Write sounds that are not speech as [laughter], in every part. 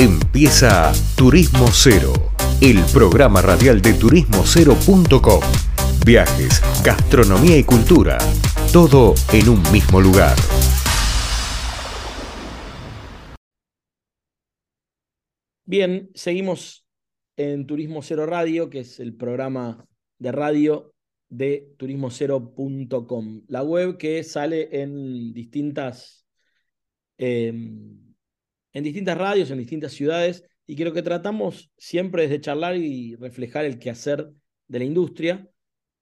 Empieza Turismo Cero, el programa radial de turismocero.com. Viajes, gastronomía y cultura, todo en un mismo lugar. Bien, seguimos en Turismo Cero Radio, que es el programa de radio de turismocero.com, la web que sale en distintas, em, en distintas radios, en distintas ciudades, y que lo que tratamos siempre es de charlar y reflejar el quehacer de la industria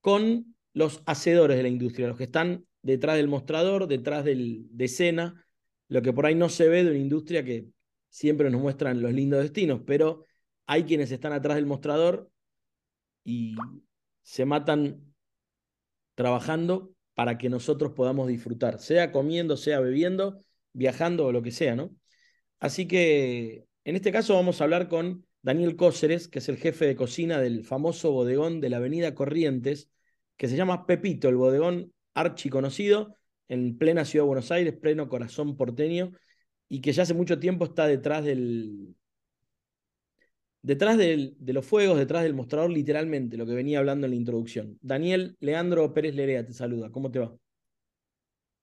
con los hacedores de la industria, los que están detrás del mostrador, detrás del, de escena, lo que por ahí no se ve de una industria que siempre nos muestran los lindos destinos, pero hay quienes están atrás del mostrador y se matan trabajando para que nosotros podamos disfrutar, sea comiendo, sea bebiendo, viajando o lo que sea, ¿no? Así que en este caso vamos a hablar con Daniel Cóceres, que es el jefe de cocina del famoso bodegón de la Avenida Corrientes, que se llama Pepito, el bodegón archi conocido en plena ciudad de Buenos Aires, pleno corazón porteño, y que ya hace mucho tiempo está detrás del, detrás de los fuegos, detrás del mostrador, literalmente, lo que venía hablando en la introducción. Daniel Leandro Pérez Lerea te saluda. ¿Cómo te va?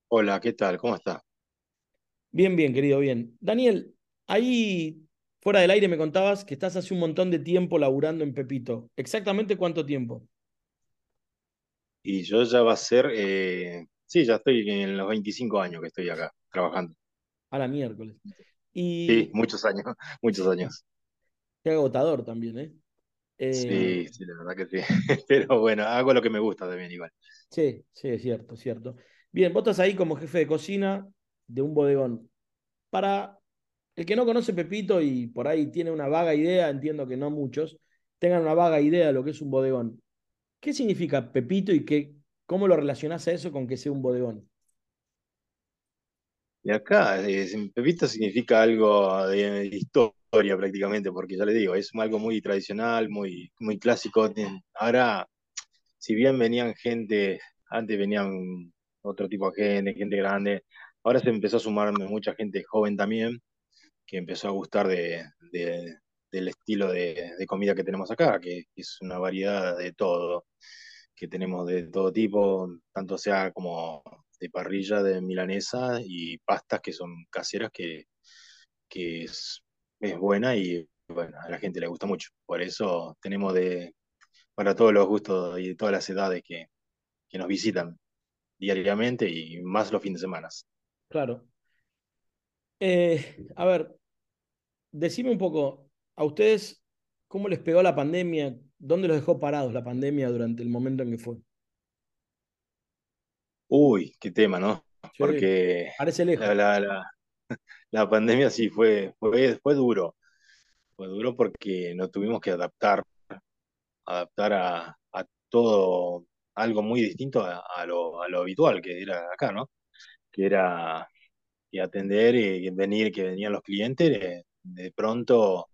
Hola, ¿qué tal? ¿Cómo está? Bien, bien, querido, bien. Daniel, ahí fuera del aire me contabas que estás hace un montón de tiempo laburando en Pepito. ¿Exactamente cuánto tiempo? Y yo ya va a ser, eh, sí, ya estoy en los 25 años que estoy acá trabajando. A la miércoles. Y... Sí, muchos años, [laughs] muchos años. Qué agotador también, ¿eh? Sí, eh, sí, la verdad que sí. [laughs] Pero bueno, hago lo que me gusta también igual. Sí, sí, es cierto, cierto. Bien, vos estás ahí como jefe de cocina de un bodegón. Para el que no conoce Pepito y por ahí tiene una vaga idea, entiendo que no muchos, tengan una vaga idea de lo que es un bodegón. ¿Qué significa Pepito y qué, cómo lo relacionás a eso con que sea un bodegón? Y acá, eh, Pepito significa algo de historia prácticamente, porque ya le digo, es algo muy tradicional, muy, muy clásico. Ahora, si bien venían gente, antes venían otro tipo de gente, gente grande, ahora se empezó a sumar mucha gente joven también, que empezó a gustar de, del estilo de, comida que tenemos acá, que es una variedad de todo, que tenemos de todo tipo, tanto sea como de parrilla, de milanesa y pastas que son caseras que, es buena y bueno, a la gente le gusta mucho. Por eso tenemos de para todos los gustos y de todas las edades que, que nos visitan diariamente y más los fines de semana. Claro. Eh, a ver, decime un poco, ¿a ustedes cómo les pegó la pandemia? ¿Dónde los dejó parados la pandemia durante el momento en que fue? Uy, qué tema, ¿no? Porque parece lejos. la, [laughs] la pandemia sí fue, fue, fue duro. Fue duro porque nos tuvimos que adaptar, adaptar a, todo algo muy distinto a, lo, habitual que era acá, ¿no? Que era que atender y venir, que venían los clientes, de, pronto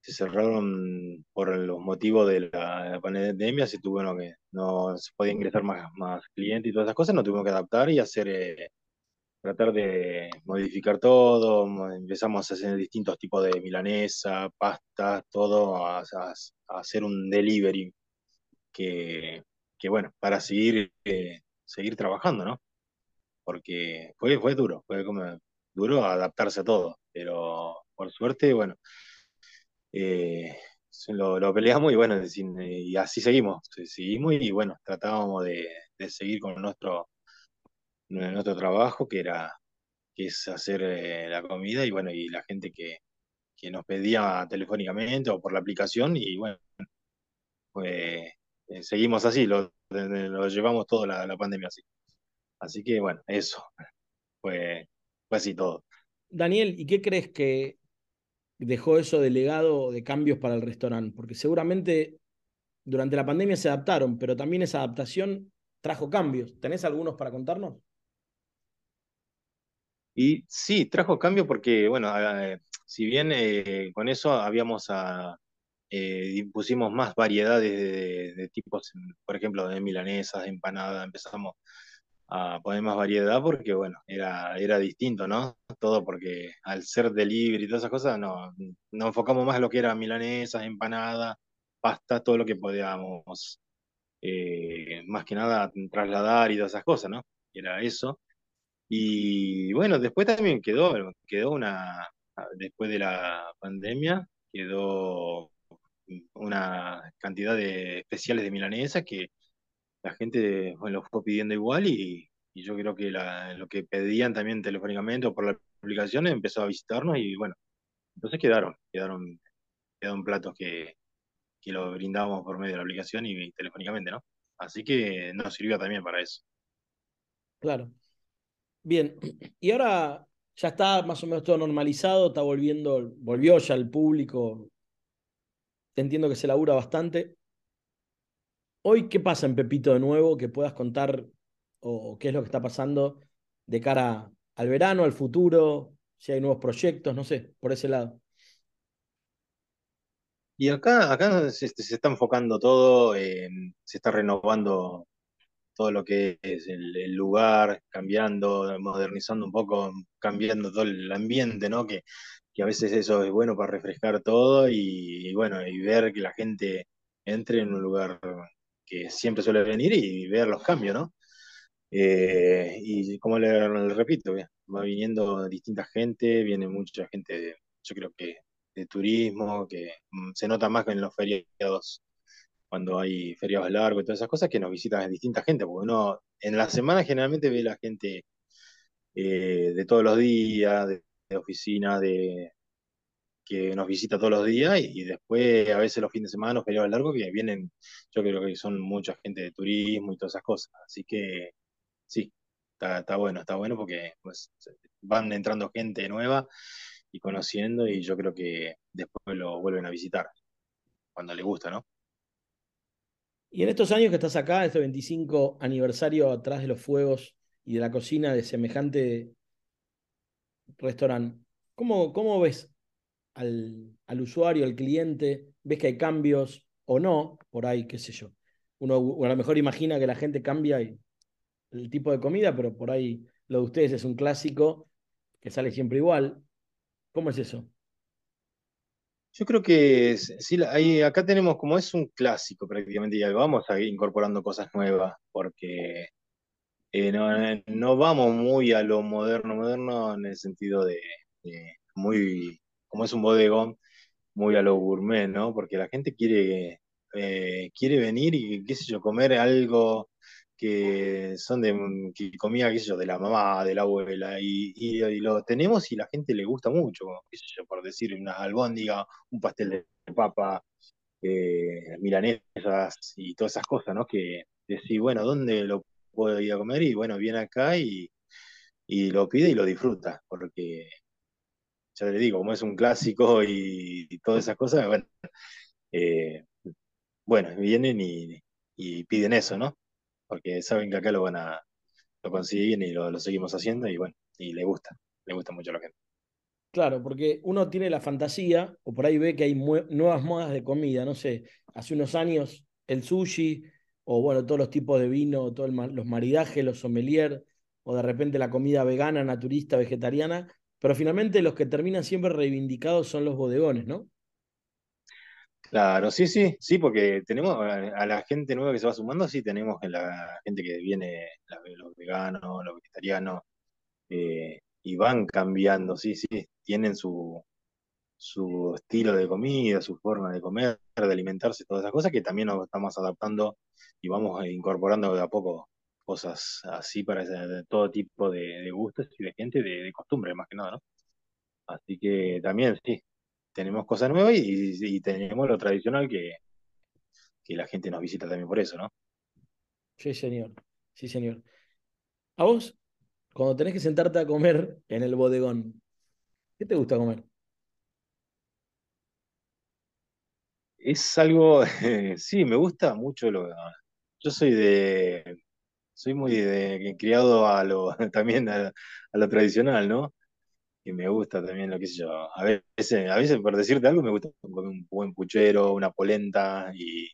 se cerraron por los motivos de la, pandemia, se tuvo que no se podía ingresar más, más clientes y todas esas cosas, nos tuvimos que adaptar y hacer eh, tratar de modificar todo, empezamos a hacer distintos tipos de milanesa, pastas, todo, a, hacer un delivery que, bueno, para seguir, eh, seguir trabajando, ¿no? Porque fue, fue duro, fue como duro adaptarse a todo, pero por suerte, bueno, eh, lo, peleamos y bueno, y así seguimos, seguimos y bueno, tratábamos de, de seguir con nuestro nuestro trabajo, que era que es hacer eh, la comida y bueno, y la gente que, que, nos pedía telefónicamente o por la aplicación y bueno, pues seguimos así, lo, lo llevamos toda la, la, pandemia así. Así que bueno, eso, fue, fue así todo. Daniel, ¿y qué crees que dejó eso de legado de cambios para el restaurante? Porque seguramente durante la pandemia se adaptaron, pero también esa adaptación trajo cambios. ¿Tenés algunos para contarnos? Y sí, trajo cambio porque, bueno, eh, si bien eh, con eso habíamos a, eh, pusimos más variedades de, tipos, por ejemplo, de milanesas, de empanadas, empezamos a poner más variedad porque, bueno, era, era distinto, ¿no? Todo porque al ser delivery y todas esas cosas, no, nos enfocamos más en lo que era milanesas, empanadas, pasta, todo lo que podíamos, eh, más que nada, trasladar y todas esas cosas, ¿no? Era eso. Y bueno, después también quedó, quedó una, después de la pandemia, quedó una cantidad de especiales de milanesa que la gente bueno, lo fue pidiendo igual y, y yo creo que lo que pedían también telefónicamente o por la aplicación empezó a visitarnos y bueno, entonces quedaron, quedaron, quedaron platos que, que lo brindábamos por medio de la aplicación y, telefónicamente, ¿no? Así que nos sirvió también para eso. Claro. Bien, [clears throat] y ahora ya está más o menos todo normalizado, está volviendo, volvió ya el público. Entiendo que se labura bastante. Hoy, ¿qué pasa en Pepito de nuevo? Que puedas contar o qué es lo que está pasando de cara al verano, al futuro, si hay nuevos proyectos, no sé, por ese lado. Y acá, acá se, se está enfocando todo, se está renovando todo lo que es el, lugar, cambiando, modernizando un poco, cambiando todo el ambiente, ¿no? Que, que a veces eso es bueno para refrescar todo y, y, bueno, y ver que la gente entre en un lugar que siempre suele venir y ver los cambios, ¿no? Eh, y como le, repito, va viniendo distinta gente, viene mucha gente, yo creo que de turismo, que mm, se nota más que en los feriados, cuando hay feriados largos y todas esas cosas, que nos visitan distinta gente, porque uno en la semana generalmente ve la gente eh, de todos los días, de, de oficina, de, que nos visita todos los días y, después a veces los fines de semana, los feriados largos, que vienen, yo creo que son mucha gente de turismo y todas esas cosas. Así que sí, está, bueno, está bueno porque pues, van entrando gente nueva y conociendo y yo creo que después lo vuelven a visitar cuando le gusta, ¿no? Y en estos años que estás acá, este 25 aniversario atrás de los fuegos y de la cocina de semejante restaurante, ¿cómo, cómo ves al, al, usuario, al cliente? ¿Ves que hay cambios o no? Por ahí, qué sé yo. Uno a lo mejor imagina que la gente cambia el tipo de comida, pero por ahí lo de ustedes es un clásico que sale siempre igual. ¿Cómo es eso? Yo creo que sí, ahí, acá tenemos como es un clásico prácticamente, y vamos incorporando cosas nuevas, porque eh, no, vamos muy a lo moderno, moderno en el sentido de, muy, como es un bodegón, muy a lo gourmet, ¿no? Porque la gente quiere, eh, quiere venir y, qué sé yo, comer algo que son de que comida, qué sé yo, de la mamá, de la abuela, y, y, lo tenemos y la gente le gusta mucho, qué sé yo, por decir, unas albóndigas, un pastel de papa, eh, milanesas y todas esas cosas, ¿no? Que decir, bueno, ¿dónde lo puedo ir a comer? Y bueno, viene acá y, y lo pide y lo disfruta, porque ya le digo, como es un clásico y, todas esas cosas, bueno, eh, bueno, vienen y, piden eso, ¿no? porque saben que acá lo van a, lo consiguen y lo, seguimos haciendo y bueno, y le gusta, le gusta mucho a la gente. Claro, porque uno tiene la fantasía, o por ahí ve que hay nuevas modas de comida, no sé, hace unos años el sushi, o bueno, todos los tipos de vino, todos los maridajes, los sommelier, o de repente la comida vegana, naturista, vegetariana, pero finalmente los que terminan siempre reivindicados son los bodegones, ¿no? Claro, sí, sí, sí, porque tenemos a la gente nueva que se va sumando, sí, tenemos la gente que viene, los veganos, los vegetarianos, eh, y van cambiando, sí, sí, tienen su, su estilo de comida, su forma de comer, de alimentarse, todas esas cosas que también nos estamos adaptando y vamos incorporando de a poco cosas así para todo tipo de, gustos y de gente, de, de costumbre más que nada, ¿no? Así que también, sí, tenemos cosas nuevas y, tenemos lo tradicional que, que la gente nos visita también por eso, ¿no? Sí, señor. Sí, señor. A vos, cuando tenés que sentarte a comer en el bodegón, ¿qué te gusta comer? Es algo, [laughs] sí, me gusta mucho lo yo soy de soy muy de, criado a lo [laughs] también a lo tradicional, ¿no? y me gusta también lo que sé yo. A veces, a veces por decirte algo, me gusta un buen puchero, una polenta y,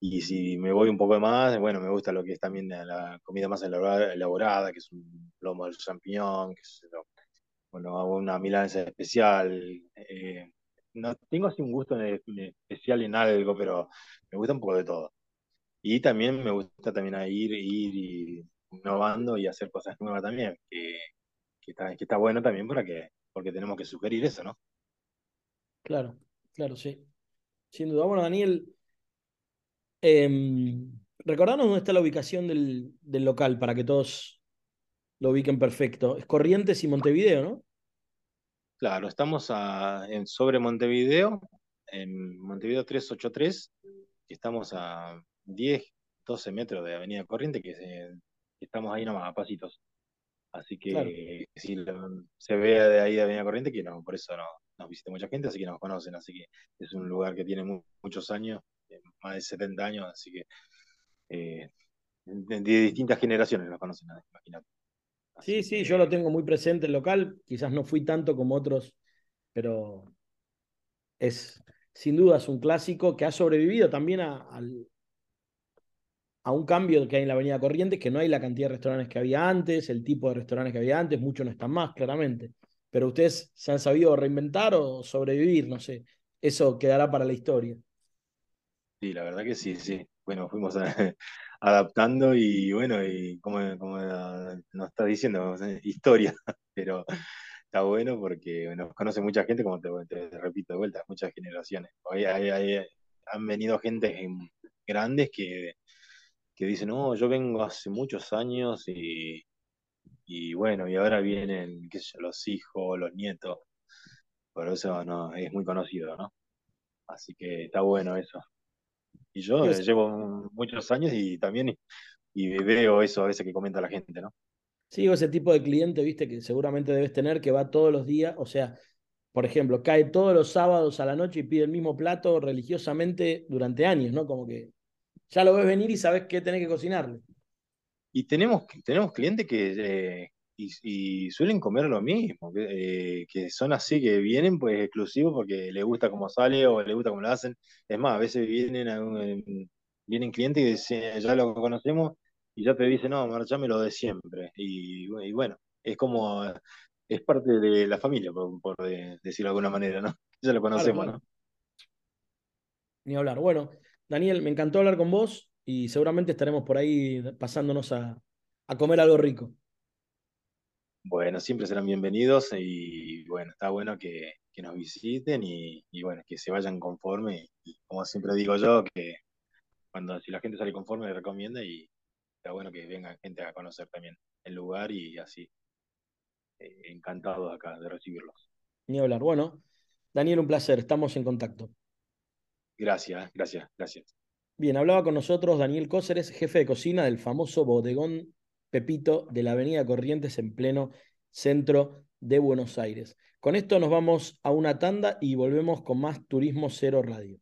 Y si me voy un poco más, bueno, me gusta lo que es también la comida más elaborada, que es un lomo de champiñón, que es bueno, una milanesa especial. Eh, no tengo así un gusto especial en algo, pero me gusta un poco de todo. Y también me gusta también ir, ir y innovando y hacer cosas nuevas también, que, está, que está bueno también para que, porque tenemos que sugerir eso, ¿no? Claro, claro, sí. Sin duda. Bueno, Daniel, eh, recordanos dónde está la ubicación del, del, local para que todos lo ubiquen perfecto. Es Corrientes y Montevideo, ¿no? Claro, estamos en, sobre Montevideo, en Montevideo 383, y estamos a 10, 12 metros de Avenida Corriente, que, estamos ahí nomás a pasitos. Así que si se ve de ahí de Avenida Corriente, que no, por eso no, nos visita mucha gente, así que nos conocen, así que es un lugar que tiene muchos años, eh, más de 70 años, así que eh, de, distintas generaciones nos conocen, imagínate. Sí, sí, yo lo tengo muy presente el local, quizás no fui tanto como otros, pero es sin duda es un clásico que ha sobrevivido también a, a un cambio que hay en la Avenida Corrientes, que no hay la cantidad de restaurantes que había antes, el tipo de restaurantes que había antes, muchos no están más, claramente. Pero ustedes se han sabido reinventar o sobrevivir, no sé. Eso quedará para la historia. Sí, la verdad que sí, sí. Bueno, fuimos [laughs] adaptando y bueno, y como, como nos está diciendo, historia, [laughs] pero está bueno porque nos conoce mucha gente, como te, repito de vuelta, muchas generaciones. Hoy han venido gente grandes que que dicen, no, yo vengo hace muchos años y, y bueno, y ahora vienen, qué sé yo, los hijos, los nietos. Por eso no, es muy conocido, ¿no? Así que está bueno eso. Y yo llevo muchos años y también y veo eso a veces que comenta la gente, ¿no? Sí, ese tipo de cliente, viste, que seguramente debes tener, que va todos los días, o sea, por ejemplo, cae todos los sábados a la noche y pide el mismo plato religiosamente durante años, ¿no? Como que ya lo ves venir y sabes qué tenés que cocinarle. Y tenemos, tenemos clientes que eh, y, suelen comer lo mismo, que, eh, son así, que vienen pues exclusivos porque les gusta cómo sale o les gusta cómo lo hacen. Es más, a veces vienen, a vienen clientes que dicen, ya lo conocemos y ya te dicen, no, marchame lo de siempre. Y, bueno, es como, es parte de la familia, por, decirlo de alguna manera, ¿no? [laughs] Ya lo conocemos, ¿no? Ni hablar. Bueno, Daniel, me encantó hablar con vos y seguramente estaremos por ahí pasándonos a, comer algo rico. Bueno, siempre serán bienvenidos y bueno, está bueno que, nos visiten y, bueno, que se vayan conforme y como siempre digo yo, que cuando si la gente sale conforme le recomienda y está bueno que venga gente a conocer también el lugar y así. Eh, encantados acá de recibirlos. Ni hablar. Bueno, Daniel, un placer, estamos en contacto. Gracias, gracias, gracias. Bien, hablaba con nosotros Daniel Cóceres, jefe de cocina del famoso bodegón Pepito de la Avenida Corrientes en pleno centro de Buenos Aires. Con esto nos vamos a una tanda y volvemos con más Turismo Cero Radio.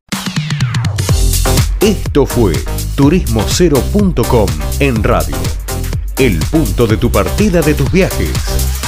Esto fue turismocero.com en radio. El punto de tu partida de tus viajes.